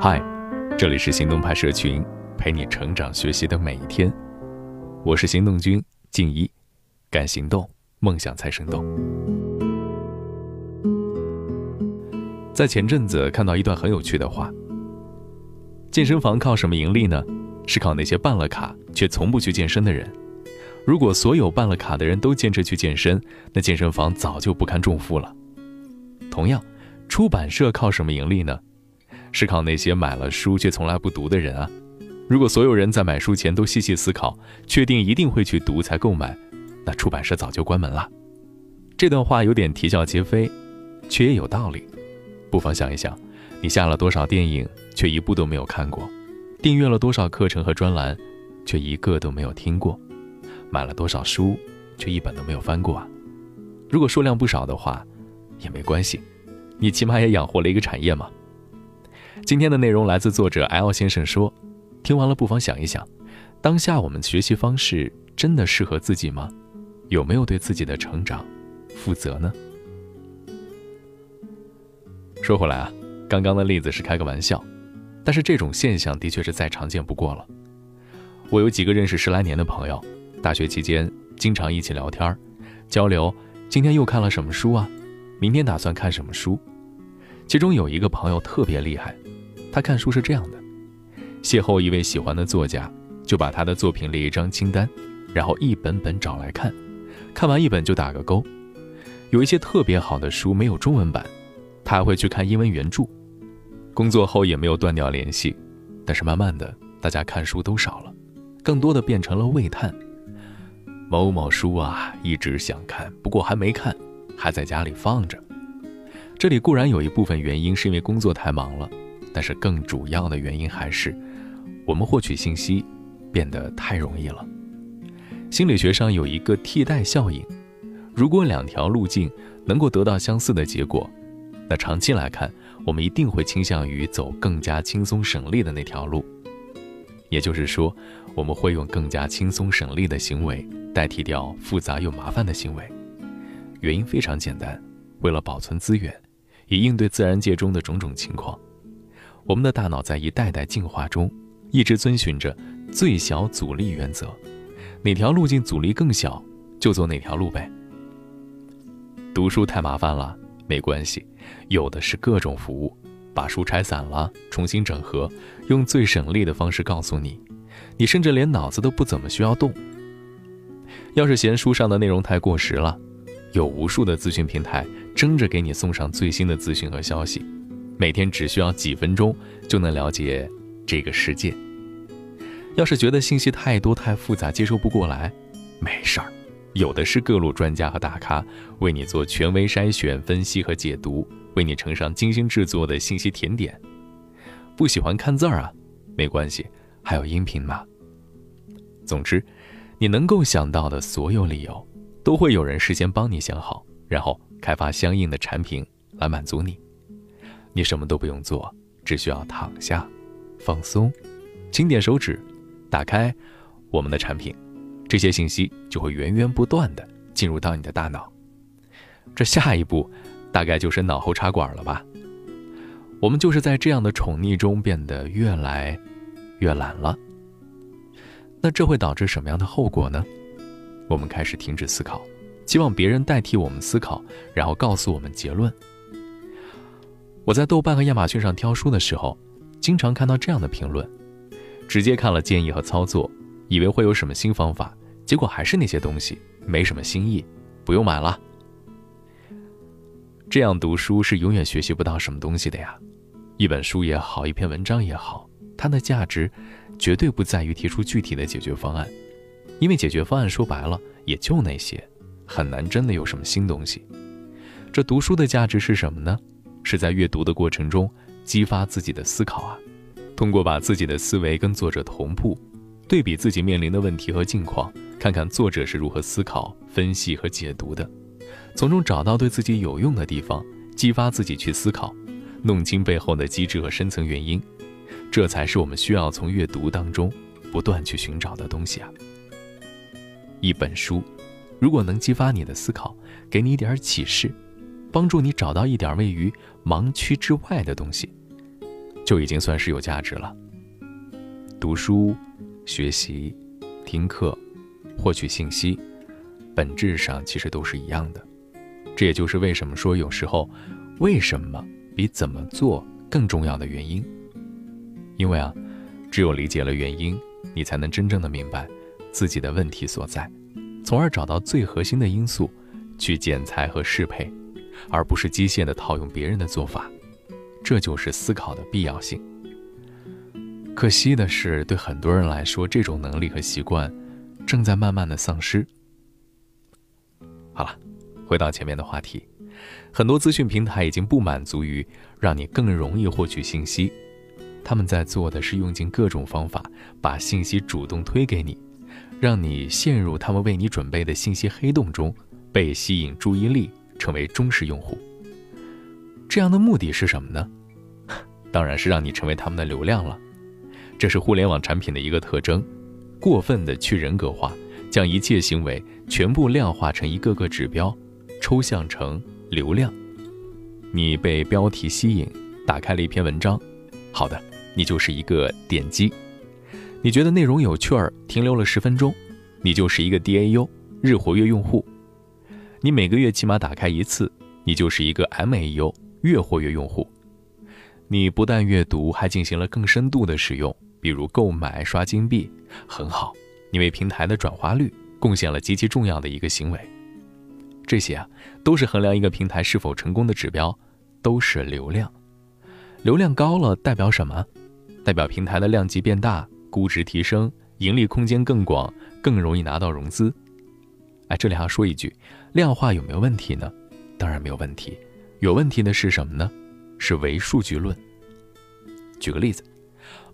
嗨，这里是行动派社群，陪你成长学习的每一天。我是行动君静一，敢行动，梦想才生动。在前阵子看到一段很有趣的话：健身房靠什么盈利呢？是靠那些办了卡却从不去健身的人。如果所有办了卡的人都坚持去健身，那健身房早就不堪重负了。同样，出版社靠什么盈利呢？是靠那些买了书却从来不读的人啊！如果所有人在买书前都细细思考，确定一定会去读才购买，那出版社早就关门了。这段话有点啼笑皆非，却也有道理。不妨想一想，你下了多少电影，却一部都没有看过；订阅了多少课程和专栏，却一个都没有听过；买了多少书，却一本都没有翻过啊！如果数量不少的话，也没关系，你起码也养活了一个产业嘛。今天的内容来自作者 L 先生说：“听完了不妨想一想，当下我们学习方式真的适合自己吗？有没有对自己的成长负责呢？”说回来啊，刚刚的例子是开个玩笑，但是这种现象的确是再常见不过了。我有几个认识十来年的朋友，大学期间经常一起聊天交流，今天又看了什么书啊？明天打算看什么书？其中有一个朋友特别厉害，他看书是这样的：邂逅一位喜欢的作家，就把他的作品列一张清单，然后一本本找来看，看完一本就打个勾。有一些特别好的书没有中文版，他还会去看英文原著。工作后也没有断掉联系，但是慢慢的，大家看书都少了，更多的变成了喟叹：某某书啊，一直想看，不过还没看，还在家里放着。这里固然有一部分原因是因为工作太忙了，但是更主要的原因还是我们获取信息变得太容易了。心理学上有一个替代效应，如果两条路径能够得到相似的结果，那长期来看，我们一定会倾向于走更加轻松省力的那条路。也就是说，我们会用更加轻松省力的行为代替掉复杂又麻烦的行为。原因非常简单，为了保存资源。以应对自然界中的种种情况，我们的大脑在一代代进化中，一直遵循着最小阻力原则，哪条路径阻力更小，就走哪条路呗。读书太麻烦了，没关系，有的是各种服务，把书拆散了，重新整合，用最省力的方式告诉你，你甚至连脑子都不怎么需要动。要是嫌书上的内容太过时了，有无数的资讯平台。争着给你送上最新的资讯和消息，每天只需要几分钟就能了解这个世界。要是觉得信息太多太复杂接受不过来，没事儿，有的是各路专家和大咖为你做权威筛选、分析和解读，为你呈上精心制作的信息甜点。不喜欢看字儿啊，没关系，还有音频嘛。总之，你能够想到的所有理由，都会有人事先帮你想好，然后。开发相应的产品来满足你，你什么都不用做，只需要躺下，放松，轻点手指，打开我们的产品，这些信息就会源源不断的进入到你的大脑。这下一步大概就是脑后插管了吧？我们就是在这样的宠溺中变得越来越懒了。那这会导致什么样的后果呢？我们开始停止思考。希望别人代替我们思考，然后告诉我们结论。我在豆瓣和亚马逊上挑书的时候，经常看到这样的评论：直接看了建议和操作，以为会有什么新方法，结果还是那些东西，没什么新意，不用买了。这样读书是永远学习不到什么东西的呀！一本书也好，一篇文章也好，它的价值绝对不在于提出具体的解决方案，因为解决方案说白了也就那些。很难真的有什么新东西。这读书的价值是什么呢？是在阅读的过程中激发自己的思考啊。通过把自己的思维跟作者同步，对比自己面临的问题和境况，看看作者是如何思考、分析和解读的，从中找到对自己有用的地方，激发自己去思考，弄清背后的机制和深层原因。这才是我们需要从阅读当中不断去寻找的东西啊。一本书。如果能激发你的思考，给你一点启示，帮助你找到一点位于盲区之外的东西，就已经算是有价值了。读书、学习、听课、获取信息，本质上其实都是一样的。这也就是为什么说有时候，为什么比怎么做更重要的原因。因为啊，只有理解了原因，你才能真正的明白自己的问题所在，从而找到最核心的因素，去剪裁和适配，而不是机械的套用别人的做法。这就是思考的必要性。可惜的是，对很多人来说，这种能力和习惯正在慢慢的丧失。好了，回到前面的话题，很多资讯平台已经不满足于让你更容易获取信息，他们在做的是用尽各种方法把信息主动推给你，让你陷入他们为你准备的信息黑洞中，被吸引注意力，成为忠实用户。这样的目的是什么呢？当然是让你成为他们的流量了。这是互联网产品的一个特征：过分的去人格化，将一切行为全部量化成一个个指标，抽象成流量。你被标题吸引，打开了一篇文章，好的，你就是一个点击；你觉得内容有趣儿，停留了十分钟，你就是一个 DAU 日活跃用户；你每个月起码打开一次，你就是一个 MAU。月活跃用户，你不但阅读，还进行了更深度的使用，比如购买、刷金币，很好。你为平台的转化率贡献了极其重要的一个行为。这些啊，都是衡量一个平台是否成功的指标，都是流量。流量高了代表什么？代表平台的量级变大，估值提升，盈利空间更广，更容易拿到融资。哎，这里还要说一句，量化有没有问题呢？当然没有问题。有问题的是什么呢？是唯数据论。举个例子，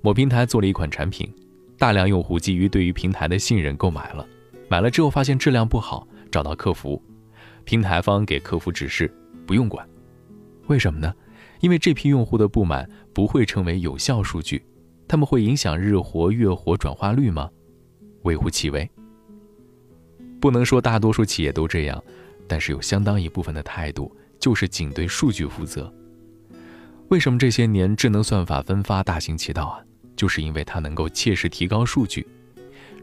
某平台做了一款产品，大量用户基于对于平台的信任购买了，买了之后发现质量不好，找到客服，平台方给客服指示不用管。为什么呢？因为这批用户的不满不会成为有效数据，他们会影响日活、月活转化率吗？微乎其微。不能说大多数企业都这样，但是有相当一部分的态度。就是仅对数据负责。为什么这些年智能算法分发大行其道啊？就是因为它能够切实提高数据。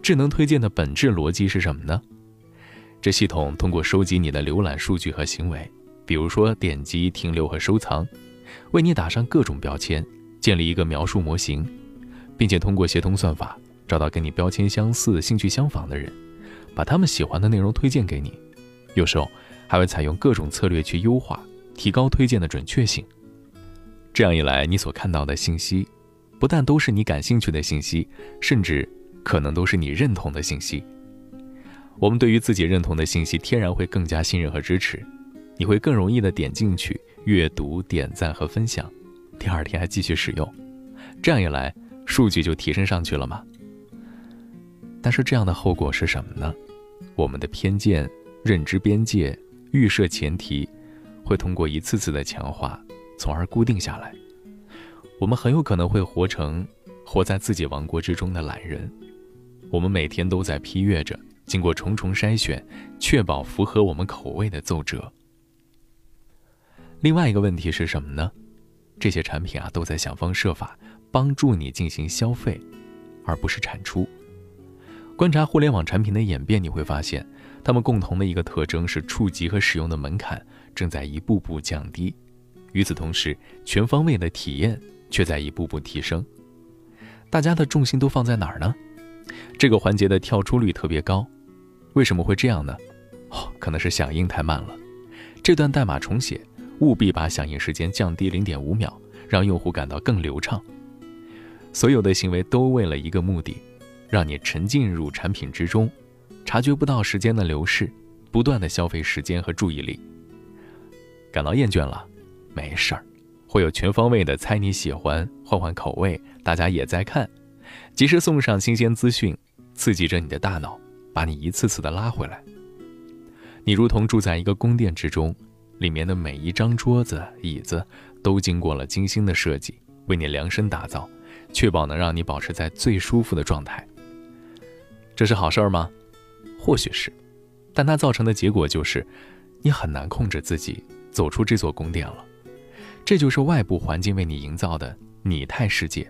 智能推荐的本质逻辑是什么呢？这系统通过收集你的浏览数据和行为，比如说点击、停留和收藏，为你打上各种标签，建立一个描述模型，并且通过协同算法找到跟你标签相似、兴趣相仿的人，把他们喜欢的内容推荐给你。有时候。还会采用各种策略去优化、提高推荐的准确性。这样一来，你所看到的信息，不但都是你感兴趣的信息，甚至可能都是你认同的信息。我们对于自己认同的信息，天然会更加信任和支持。你会更容易的点进去阅读、点赞和分享，第二天还继续使用。这样一来，数据就提升上去了吗？但是这样的后果是什么呢？我们的偏见、认知边界。预设前提会通过一次次的强化，从而固定下来。我们很有可能会活成活在自己王国之中的懒人。我们每天都在批阅着经过重重筛选，确保符合我们口味的奏折。另外一个问题是什么呢？这些产品啊，都在想方设法帮助你进行消费，而不是产出。观察互联网产品的演变，你会发现。它们共同的一个特征是，触及和使用的门槛正在一步步降低，与此同时，全方位的体验却在一步步提升。大家的重心都放在哪儿呢？这个环节的跳出率特别高，为什么会这样呢？哦，可能是响应太慢了。这段代码重写，务必把响应时间降低零点五秒，让用户感到更流畅。所有的行为都为了一个目的，让你沉浸入产品之中。察觉不到时间的流逝，不断的消费时间和注意力。感到厌倦了，没事儿，会有全方位的猜你喜欢，换换口味，大家也在看，及时送上新鲜资讯，刺激着你的大脑，把你一次次的拉回来。你如同住在一个宫殿之中，里面的每一张桌子、椅子都经过了精心的设计，为你量身打造，确保能让你保持在最舒服的状态。这是好事儿吗？或许是，但它造成的结果就是，你很难控制自己走出这座宫殿了。这就是外部环境为你营造的拟态世界。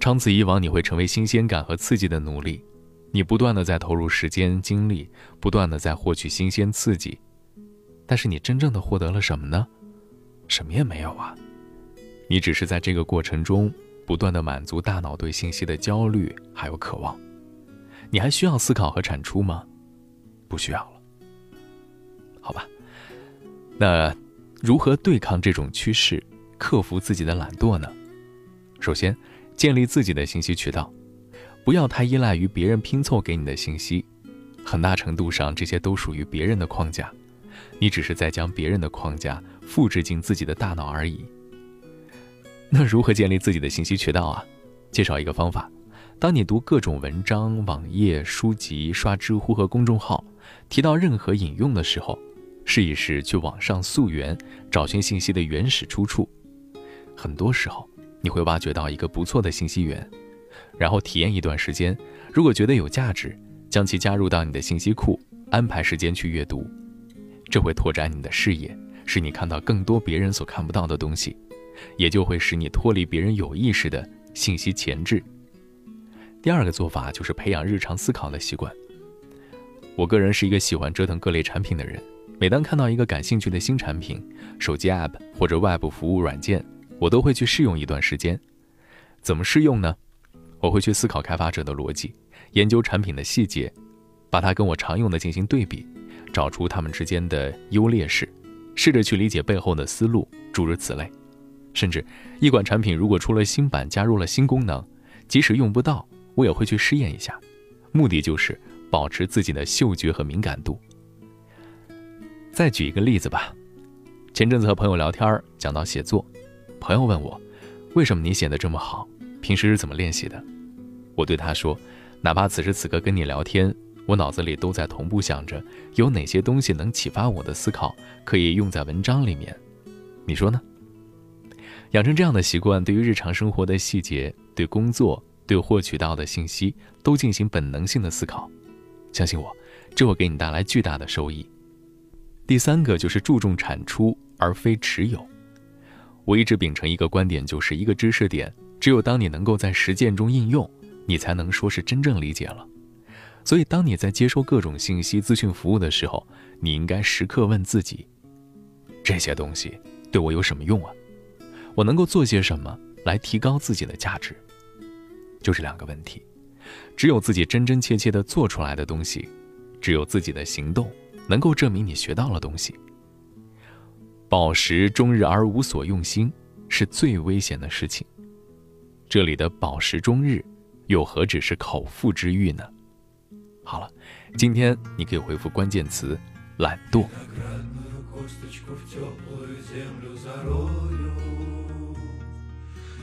长此以往，你会成为新鲜感和刺激的奴隶。你不断的在投入时间精力，不断的在获取新鲜刺激，但是你真正的获得了什么呢？什么也没有啊！你只是在这个过程中不断的满足大脑对信息的焦虑还有渴望。你还需要思考和产出吗？不需要了。好吧。那如何对抗这种趋势，克服自己的懒惰呢？首先，建立自己的信息渠道。不要太依赖于别人拼凑给你的信息，很大程度上这些都属于别人的框架，你只是在将别人的框架复制进自己的大脑而已。那如何建立自己的信息渠道啊？介绍一个方法：当你读各种文章、网页、书籍、刷知乎和公众号，提到任何引用的时候，试一试去网上溯源，找寻信息的原始出处。很多时候，你会挖掘到一个不错的信息源。然后体验一段时间，如果觉得有价值，将其加入到你的信息库，安排时间去阅读，这会拓展你的视野，使你看到更多别人所看不到的东西，也就会使你脱离别人有意识的信息前置。第二个做法就是培养日常思考的习惯。我个人是一个喜欢折腾各类产品的人，每当看到一个感兴趣的新产品，手机 App 或者外部服务软件，我都会去试用一段时间。怎么试用呢？我会去思考开发者的逻辑，研究产品的细节，把它跟我常用的进行对比，找出它们之间的优劣势，试着去理解背后的思路，诸如此类。甚至一款产品如果出了新版，加入了新功能，即使用不到，我也会去试验一下，目的就是保持自己的嗅觉和敏感度。再举一个例子吧，前阵子和朋友聊天，讲到写作，朋友问我，为什么你写的这么好？平时是怎么练习的？我对他说：“哪怕此时此刻跟你聊天，我脑子里都在同步想着有哪些东西能启发我的思考，可以用在文章里面。你说呢？”养成这样的习惯，对于日常生活的细节、对工作、对获取到的信息，都进行本能性的思考。相信我，这会给你带来巨大的收益。第三个就是注重产出而非持有。我一直秉承一个观点，就是一个知识点。只有当你能够在实践中应用，你才能说是真正理解了。所以，当你在接收各种信息资讯服务的时候，你应该时刻问自己：这些东西对我有什么用啊？我能够做些什么来提高自己的价值？就是两个问题。只有自己真真切切的做出来的东西，只有自己的行动能够证明你学到了东西。饱食终日而无所用心，是最危险的事情。这里的饱食终日，又何止是口腹之欲呢？好了，今天你可以回复关键词“懒惰”。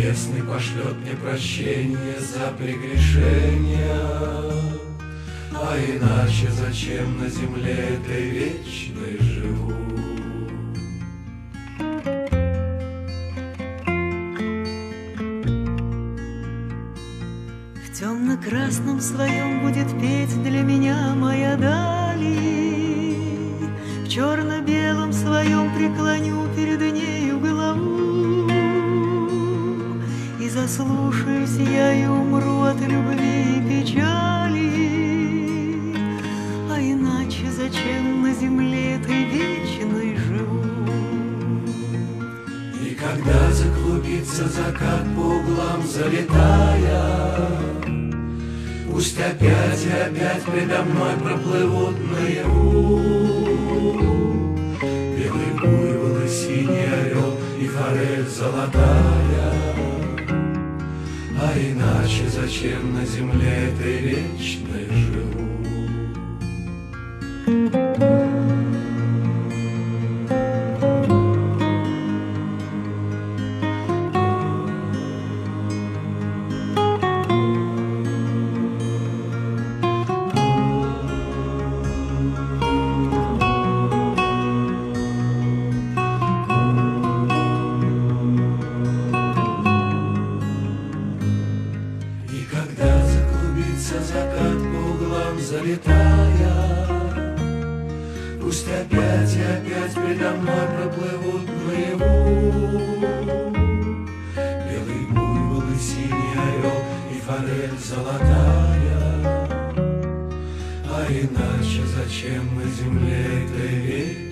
Небесный пошлет мне прощение за прегрешения. А иначе зачем на земле этой вечной живу? темно-красном своем будет петь для меня моя дали. В черно-белом своем преклоню перед нею И заслушаюсь я и умру от любви и печали. А иначе зачем на земле этой вечной живу? И когда заклубится закат по углам залетая, Пусть опять и опять предо мной проплывут наяву Белый буйвол и синий орел и форель золотая иначе зачем на земле этой вечной живу? Стелится закат по углам, залетая Пусть опять и опять предо мной проплывут наяву Белый буйвол и синий орел, и форель золотая А иначе зачем на земле этой век?